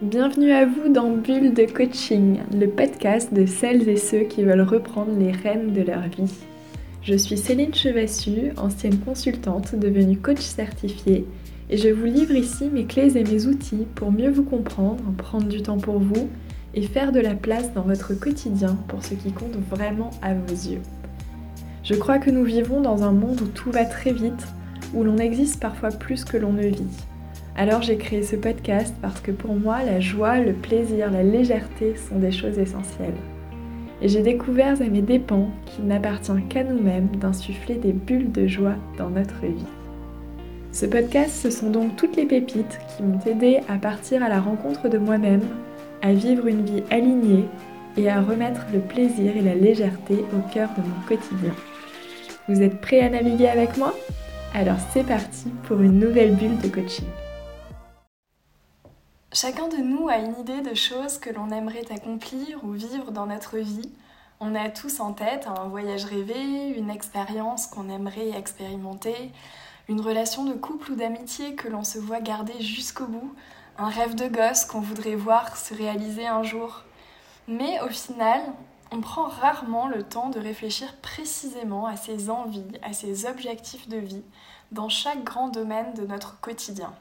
Bienvenue à vous dans Bulle de Coaching, le podcast de celles et ceux qui veulent reprendre les rênes de leur vie. Je suis Céline Chevassu, ancienne consultante devenue coach certifiée, et je vous livre ici mes clés et mes outils pour mieux vous comprendre, prendre du temps pour vous et faire de la place dans votre quotidien pour ce qui compte vraiment à vos yeux. Je crois que nous vivons dans un monde où tout va très vite, où l'on existe parfois plus que l'on ne vit. Alors j'ai créé ce podcast parce que pour moi, la joie, le plaisir, la légèreté sont des choses essentielles. Et j'ai découvert à mes dépens qu'il n'appartient qu'à nous-mêmes d'insuffler des bulles de joie dans notre vie. Ce podcast, ce sont donc toutes les pépites qui m'ont aidé à partir à la rencontre de moi-même, à vivre une vie alignée et à remettre le plaisir et la légèreté au cœur de mon quotidien. Vous êtes prêts à naviguer avec moi? Alors c'est parti pour une nouvelle bulle de coaching. Chacun de nous a une idée de choses que l'on aimerait accomplir ou vivre dans notre vie. On a tous en tête un voyage rêvé, une expérience qu'on aimerait expérimenter, une relation de couple ou d'amitié que l'on se voit garder jusqu'au bout, un rêve de gosse qu'on voudrait voir se réaliser un jour. Mais au final, on prend rarement le temps de réfléchir précisément à ses envies, à ses objectifs de vie dans chaque grand domaine de notre quotidien.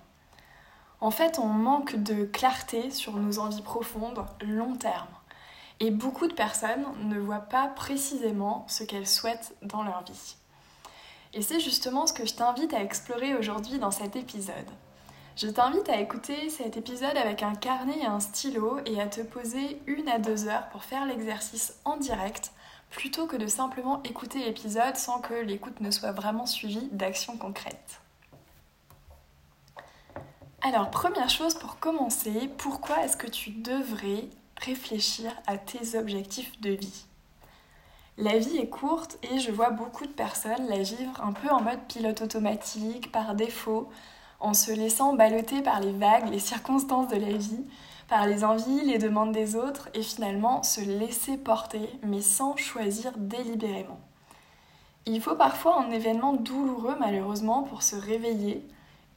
En fait, on manque de clarté sur nos envies profondes, long terme. Et beaucoup de personnes ne voient pas précisément ce qu'elles souhaitent dans leur vie. Et c'est justement ce que je t'invite à explorer aujourd'hui dans cet épisode. Je t'invite à écouter cet épisode avec un carnet et un stylo et à te poser une à deux heures pour faire l'exercice en direct plutôt que de simplement écouter l'épisode sans que l'écoute ne soit vraiment suivie d'actions concrètes. Alors, première chose pour commencer, pourquoi est-ce que tu devrais réfléchir à tes objectifs de vie? La vie est courte et je vois beaucoup de personnes la vivre un peu en mode pilote automatique, par défaut, en se laissant balloter par les vagues, les circonstances de la vie, par les envies, les demandes des autres, et finalement se laisser porter, mais sans choisir délibérément. Il faut parfois un événement douloureux malheureusement pour se réveiller,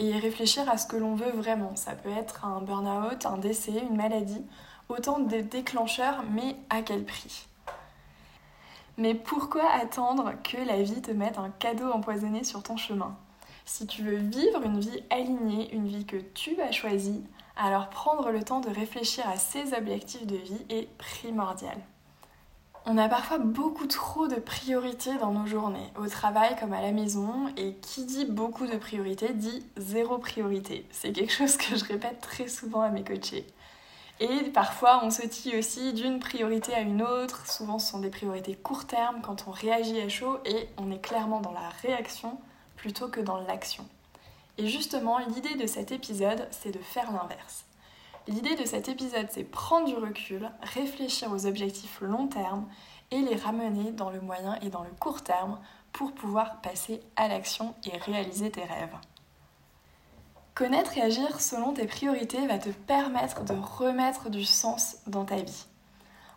et réfléchir à ce que l'on veut vraiment. Ça peut être un burn-out, un décès, une maladie, autant de déclencheurs, mais à quel prix? Mais pourquoi attendre que la vie te mette un cadeau empoisonné sur ton chemin? Si tu veux vivre une vie alignée, une vie que tu as choisie, alors prendre le temps de réfléchir à ces objectifs de vie est primordial. On a parfois beaucoup trop de priorités dans nos journées, au travail comme à la maison, et qui dit beaucoup de priorités dit zéro priorité. C'est quelque chose que je répète très souvent à mes coachés. Et parfois, on se tille aussi d'une priorité à une autre. Souvent, ce sont des priorités court terme quand on réagit à chaud et on est clairement dans la réaction plutôt que dans l'action. Et justement, l'idée de cet épisode, c'est de faire l'inverse. L'idée de cet épisode, c'est prendre du recul, réfléchir aux objectifs long terme et les ramener dans le moyen et dans le court terme pour pouvoir passer à l'action et réaliser tes rêves. Connaître et agir selon tes priorités va te permettre de remettre du sens dans ta vie.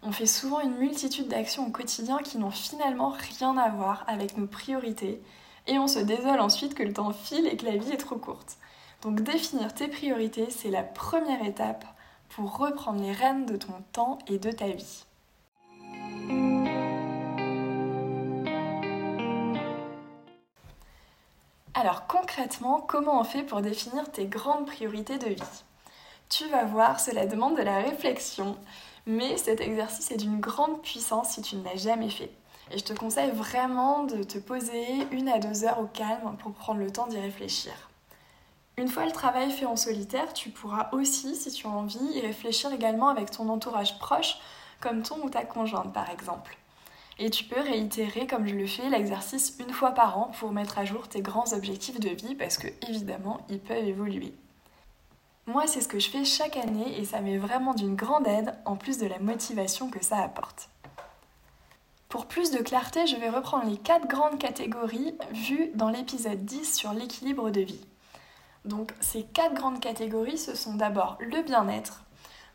On fait souvent une multitude d'actions au quotidien qui n'ont finalement rien à voir avec nos priorités et on se désole ensuite que le temps file et que la vie est trop courte. Donc définir tes priorités, c'est la première étape pour reprendre les rênes de ton temps et de ta vie. Alors concrètement, comment on fait pour définir tes grandes priorités de vie? Tu vas voir, cela demande de la réflexion, mais cet exercice est d'une grande puissance si tu ne l'as jamais fait. Et je te conseille vraiment de te poser une à deux heures au calme pour prendre le temps d'y réfléchir. Une fois le travail fait en solitaire, tu pourras aussi, si tu as envie, y réfléchir également avec ton entourage proche, comme ton ou ta conjointe par exemple. Et tu peux réitérer, comme je le fais, l'exercice une fois par an pour mettre à jour tes grands objectifs de vie parce que évidemment, ils peuvent évoluer. Moi, c'est ce que je fais chaque année et ça m'est vraiment d'une grande aide en plus de la motivation que ça apporte. Pour plus de clarté, je vais reprendre les quatre grandes catégories vues dans l'épisode 10 sur l'équilibre de vie. Donc ces quatre grandes catégories, ce sont d'abord le bien-être,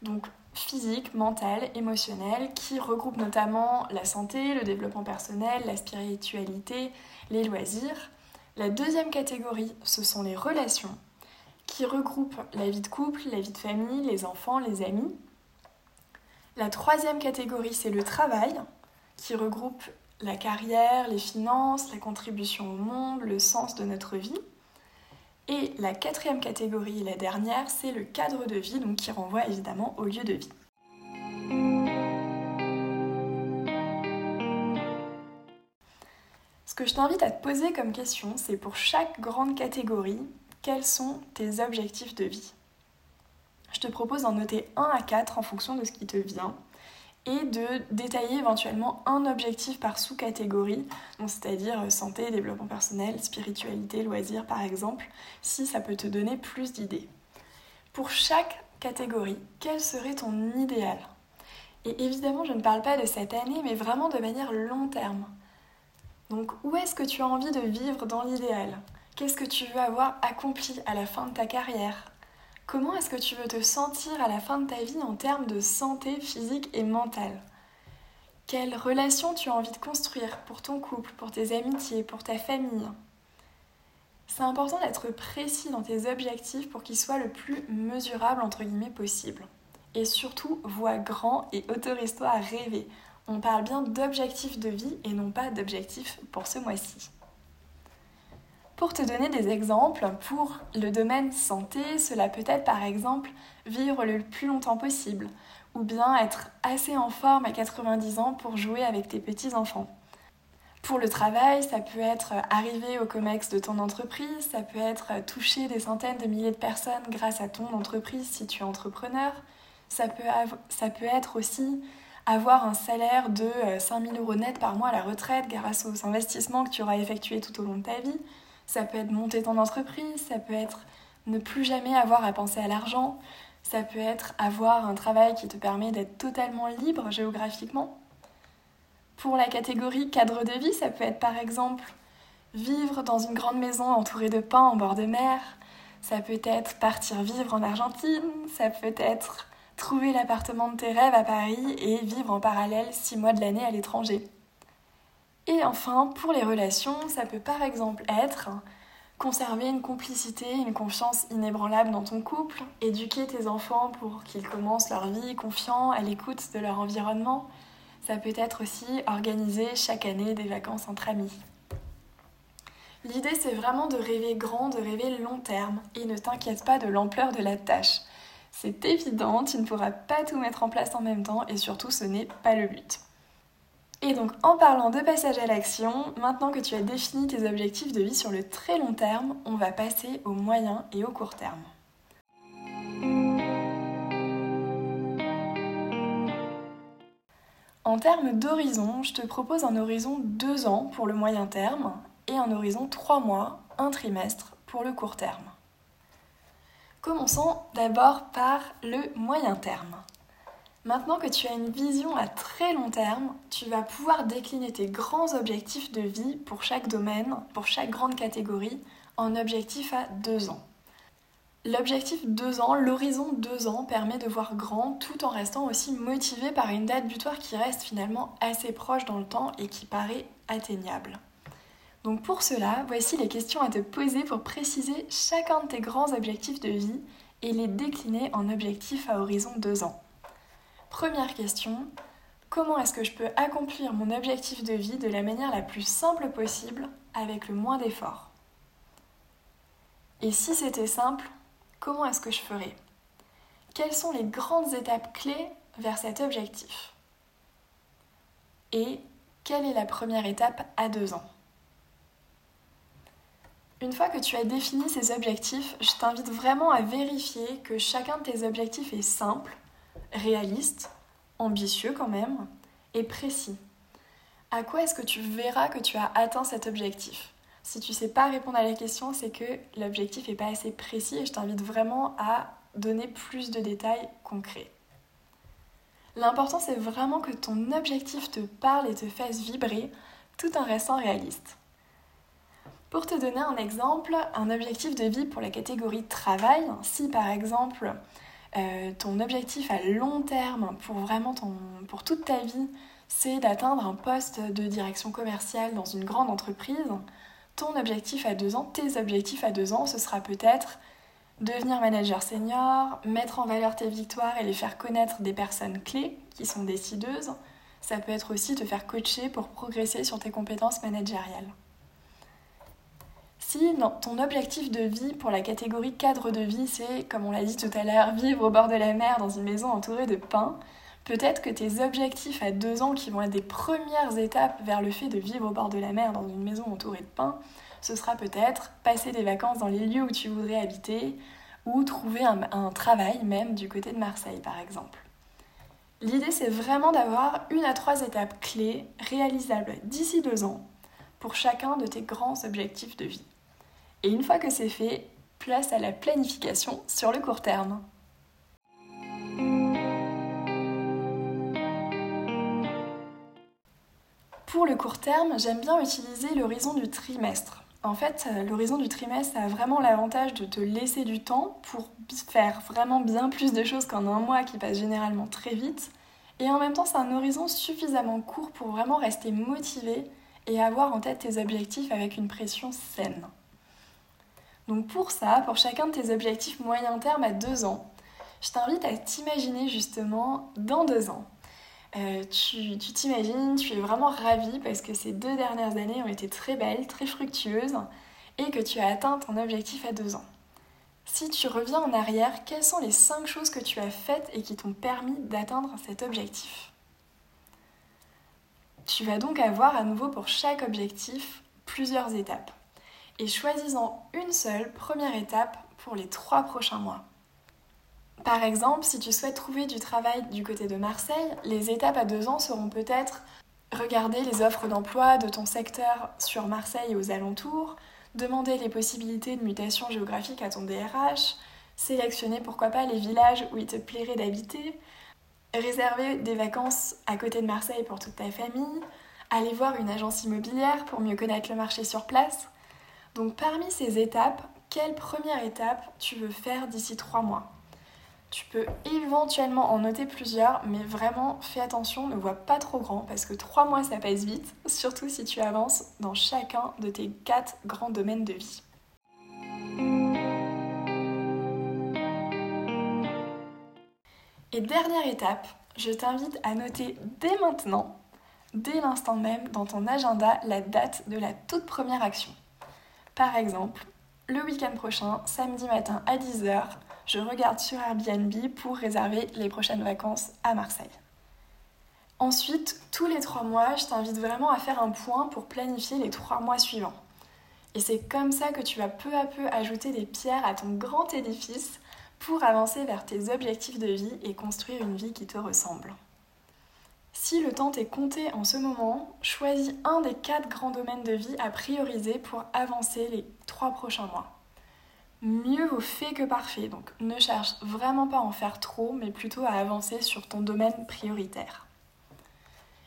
donc physique, mental, émotionnel, qui regroupe notamment la santé, le développement personnel, la spiritualité, les loisirs, La deuxième catégorie, ce sont les relations, qui regroupent la vie de couple, la vie de famille, les enfants, les amis. La troisième catégorie, c'est le travail, qui regroupe la carrière, les finances, la contribution au monde, le sens de notre vie. Et la quatrième catégorie, la dernière, c'est le cadre de vie, donc qui renvoie évidemment au lieu de vie. Ce que je t'invite à te poser comme question, c'est pour chaque grande catégorie, quels sont tes objectifs de vie? Je te propose d'en noter 1 à 4 en fonction de ce qui te vient et de détailler éventuellement un objectif par sous-catégorie, c'est-à-dire euh, santé, développement personnel, spiritualité, loisirs par exemple, si ça peut te donner plus d'idées. Pour chaque catégorie, quel serait ton idéal? Et évidemment, je ne parle pas de cette année, mais vraiment de manière long terme. Donc, où est-ce que tu as envie de vivre dans l'idéal? Qu'est-ce que tu veux avoir accompli à la fin de ta carrière? Comment est-ce que tu veux te sentir à la fin de ta vie en termes de santé physique et mentale? Quelle relation tu as envie de construire pour ton couple, pour tes amitiés, pour ta famille? C'est important d'être précis dans tes objectifs pour qu'ils soient le plus mesurables entre possible. Et surtout, vois grand et autorise-toi à rêver. On parle bien d'objectifs de vie et non pas d'objectifs pour ce mois-ci. Pour te donner des exemples, pour le domaine santé, cela peut être par exemple vivre le plus longtemps possible, ou bien être assez en forme à 90 ans pour jouer avec tes petits-enfants. Pour le travail, ça peut être arriver au COMEX de ton entreprise, ça peut être toucher des centaines de milliers de personnes grâce à ton entreprise si tu es entrepreneur, ça peut, être aussi avoir un salaire de 5000 euh, euros net par mois à la retraite grâce aux investissements que tu auras effectués tout au long de ta vie, ça peut être monter ton entreprise, ça peut être ne plus jamais avoir à penser à l'argent, ça peut être avoir un travail qui te permet d'être totalement libre géographiquement. Pour la catégorie cadre de vie, ça peut être par exemple vivre dans une grande maison entourée de pins en bord de mer, ça peut être partir vivre en Argentine, ça peut être trouver l'appartement de tes rêves à Paris et vivre en parallèle six mois de l'année à l'étranger. Et enfin, pour les relations, ça peut par exemple être conserver une complicité, une confiance inébranlable dans ton couple, éduquer tes enfants pour qu'ils commencent leur vie confiants à l'écoute de leur environnement. Ça peut être aussi organiser chaque année des vacances entre amis. L'idée c'est vraiment de rêver grand, de rêver long terme et ne t'inquiète pas de l'ampleur de la tâche. C'est évident, tu ne pourras pas tout mettre en place en même temps et surtout ce n'est pas le but. Et donc en parlant de passage à l'action, maintenant que tu as défini tes objectifs de vie sur le très long terme, on va passer au moyen et au court terme. En termes d'horizon, je te propose un horizon 2 ans pour le moyen terme et un horizon 3 mois, un trimestre pour le court terme. Commençons d'abord par le moyen terme. Maintenant que tu as une vision à très long terme, tu vas pouvoir décliner tes grands objectifs de vie pour chaque domaine, pour chaque grande catégorie, en objectif à deux ans. L'objectif deux ans, l'horizon deux ans permet de voir grand tout en restant aussi motivé par une date butoir qui reste finalement assez proche dans le temps et qui paraît atteignable. Donc pour cela, voici les questions à te poser pour préciser chacun de tes grands objectifs de vie et les décliner en objectifs à horizon deux ans. Première question, comment est-ce que je peux accomplir mon objectif de vie de la manière la plus simple possible avec le moins d'efforts? Et si c'était simple, comment est-ce que je ferais? Quelles sont les grandes étapes clés vers cet objectif? Et quelle est la première étape à deux ans? Une fois que tu as défini ces objectifs, je t'invite vraiment à vérifier que chacun de tes objectifs est simple réaliste, ambitieux quand même, et précis. À quoi est-ce que tu verras que tu as atteint cet objectif? Si tu ne sais pas répondre à la question, c'est que l'objectif n'est pas assez précis et je t'invite vraiment à donner plus de détails concrets. L'important, c'est vraiment que ton objectif te parle et te fasse vibrer tout en restant réaliste. Pour te donner un exemple, un objectif de vie pour la catégorie travail, si par exemple euh, ton objectif à long terme pour vraiment ton, pour toute ta vie, c'est d'atteindre un poste de direction commerciale dans une grande entreprise, ton objectif à deux ans, tes objectifs à deux ans, ce sera peut-être devenir manager senior, mettre en valeur tes victoires et les faire connaître des personnes clés qui sont décideuses. Ça peut être aussi te faire coacher pour progresser sur tes compétences managériales. Si ton objectif de vie pour la catégorie cadre de vie, c'est, comme on l'a dit tout à l'heure, vivre au bord de la mer dans une maison entourée de pins, peut-être que tes objectifs à deux ans, qui vont être des premières étapes vers le fait de vivre au bord de la mer dans une maison entourée de pins, ce sera peut-être passer des vacances dans les lieux où tu voudrais habiter ou trouver un, un travail même du côté de Marseille par exemple. L'idée c'est vraiment d'avoir une à trois étapes clés réalisables d'ici deux ans pour chacun de tes grands objectifs de vie. Et une fois que c'est fait, place à la planification sur le court terme. Pour le court terme, j'aime bien utiliser l'horizon du trimestre. En fait, euh, l'horizon du trimestre a vraiment l'avantage de te laisser du temps pour faire vraiment bien plus de choses qu'en un mois qui passe généralement très vite. Et en même temps, c'est un horizon suffisamment court pour vraiment rester motivé et avoir en tête tes objectifs avec une pression saine. Donc pour ça, pour chacun de tes objectifs moyen terme à deux ans, je t'invite à t'imaginer justement dans deux ans. Euh, tu t'imagines, tu, es vraiment ravi parce que ces deux dernières années ont été très belles, très fructueuses et que tu as atteint ton objectif à deux ans. Si tu reviens en arrière, quelles sont les cinq choses que tu as faites et qui t'ont permis d'atteindre cet objectif? Tu vas donc avoir à nouveau pour chaque objectif plusieurs étapes. Et choisis-en une seule première étape pour les trois prochains mois. Par exemple, si tu souhaites trouver du travail du côté de Marseille, les étapes à deux ans seront peut-être regarder les offres d'emploi de ton secteur sur Marseille et aux alentours, demander les possibilités de mutation géographique à ton DRH, sélectionner pourquoi pas les villages où il te plairait d'habiter, réserver des vacances à côté de Marseille pour toute ta famille, aller voir une agence immobilière pour mieux connaître le marché sur place. Donc parmi ces étapes, quelle première étape tu veux faire d'ici trois mois? Tu peux éventuellement en noter plusieurs, mais vraiment fais attention, ne vois pas trop grand parce que trois mois ça passe vite, surtout si tu avances dans chacun de tes quatre grands domaines de vie. Et dernière étape, je t'invite à noter dès maintenant, dès l'instant même, dans ton agenda, la date de la toute première action. Par exemple, le week-end prochain, samedi matin à 10h, je regarde sur Airbnb pour réserver les prochaines vacances à Marseille. Ensuite, tous les trois mois, je t'invite vraiment à faire un point pour planifier les trois mois suivants. Et c'est comme ça que tu vas peu à peu ajouter des pierres à ton grand édifice pour avancer vers tes objectifs de vie et construire une vie qui te ressemble. Si le temps t'est compté en ce moment, choisis un des quatre grands domaines de vie à prioriser pour avancer les trois prochains mois mieux vaut fait que parfait. Donc ne cherche vraiment pas à en faire trop, mais plutôt à avancer sur ton domaine prioritaire.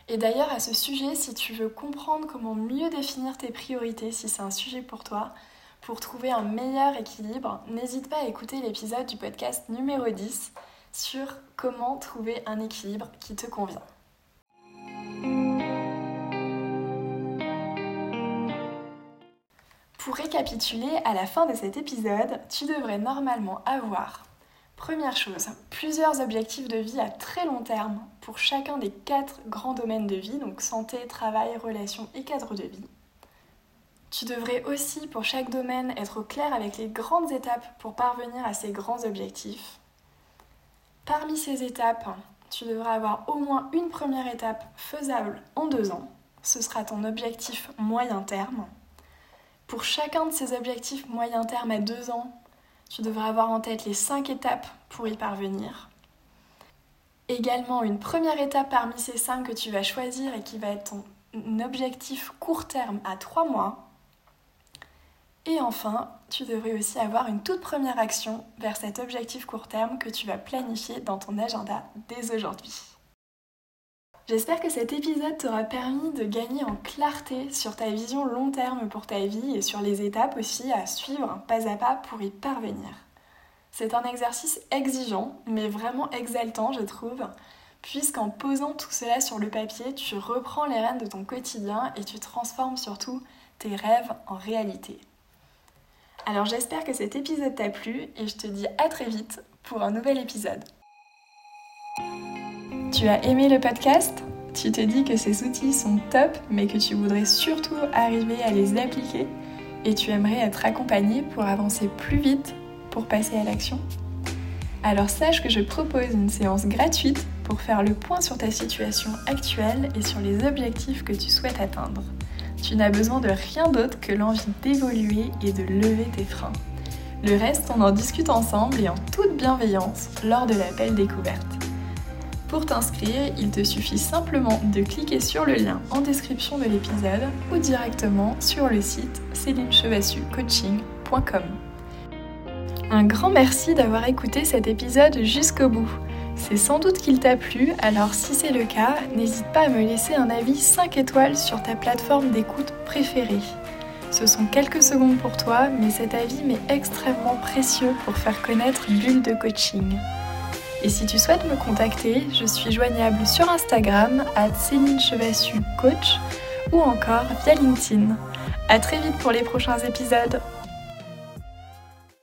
Et d'ailleurs, à ce sujet, si tu veux comprendre comment mieux définir tes priorités, si c'est un sujet pour toi, pour trouver un meilleur équilibre, n'hésite pas à écouter l'épisode du podcast numéro 10 sur comment trouver un équilibre qui te convient. Pour récapituler, à la fin de cet épisode, tu devrais normalement avoir, première chose, plusieurs objectifs de vie à très long terme pour chacun des quatre grands domaines de vie, donc santé, travail, relations et cadre de vie. Tu devrais aussi, pour chaque domaine, être au clair avec les grandes étapes pour parvenir à ces grands objectifs. Parmi ces étapes, tu devras avoir au moins une première étape faisable en deux ans. Ce sera ton objectif moyen terme. Pour chacun de ces objectifs moyen terme à deux ans, tu devras avoir en tête les cinq étapes pour y parvenir. Également, une première étape parmi ces cinq que tu vas choisir et qui va être ton objectif court terme à trois mois. Et enfin, tu devrais aussi avoir une toute première action vers cet objectif court terme que tu vas planifier dans ton agenda dès aujourd'hui. J'espère que cet épisode t'aura permis de gagner en clarté sur ta vision long terme pour ta vie et sur les étapes aussi à suivre pas à pas pour y parvenir. C'est un exercice exigeant, mais vraiment exaltant, je trouve, puisqu'en posant tout cela sur le papier, tu reprends les rênes de ton quotidien et tu transformes surtout tes rêves en réalité. Alors j'espère que cet épisode t'a plu et je te dis à très vite pour un nouvel épisode. Tu as aimé le podcast? Tu te dis que ces outils sont top mais que tu voudrais surtout arriver à les appliquer et tu aimerais être accompagné pour avancer plus vite pour passer à l'action? Alors sache que je propose une séance gratuite pour faire le point sur ta situation actuelle et sur les objectifs que tu souhaites atteindre. Tu n'as besoin de rien d'autre que l'envie d'évoluer et de lever tes freins. Le reste, on en discute ensemble et en toute bienveillance lors de l'appel découverte. Pour t'inscrire, il te suffit simplement de cliquer sur le lien en description de l'épisode ou directement sur le site célinechevassucoaching.com. Un grand merci d'avoir écouté cet épisode jusqu'au bout. C'est sans doute qu'il t'a plu, alors si c'est le cas, n'hésite pas à me laisser un avis 5 étoiles sur ta plateforme d'écoute préférée. Ce sont quelques secondes pour toi, mais cet avis m'est extrêmement précieux pour faire connaître Bulle de Coaching. Et si tu souhaites me contacter, je suis joignable sur Instagram à Céline Chevassu Coach ou encore via LinkedIn. A très vite pour les prochains épisodes.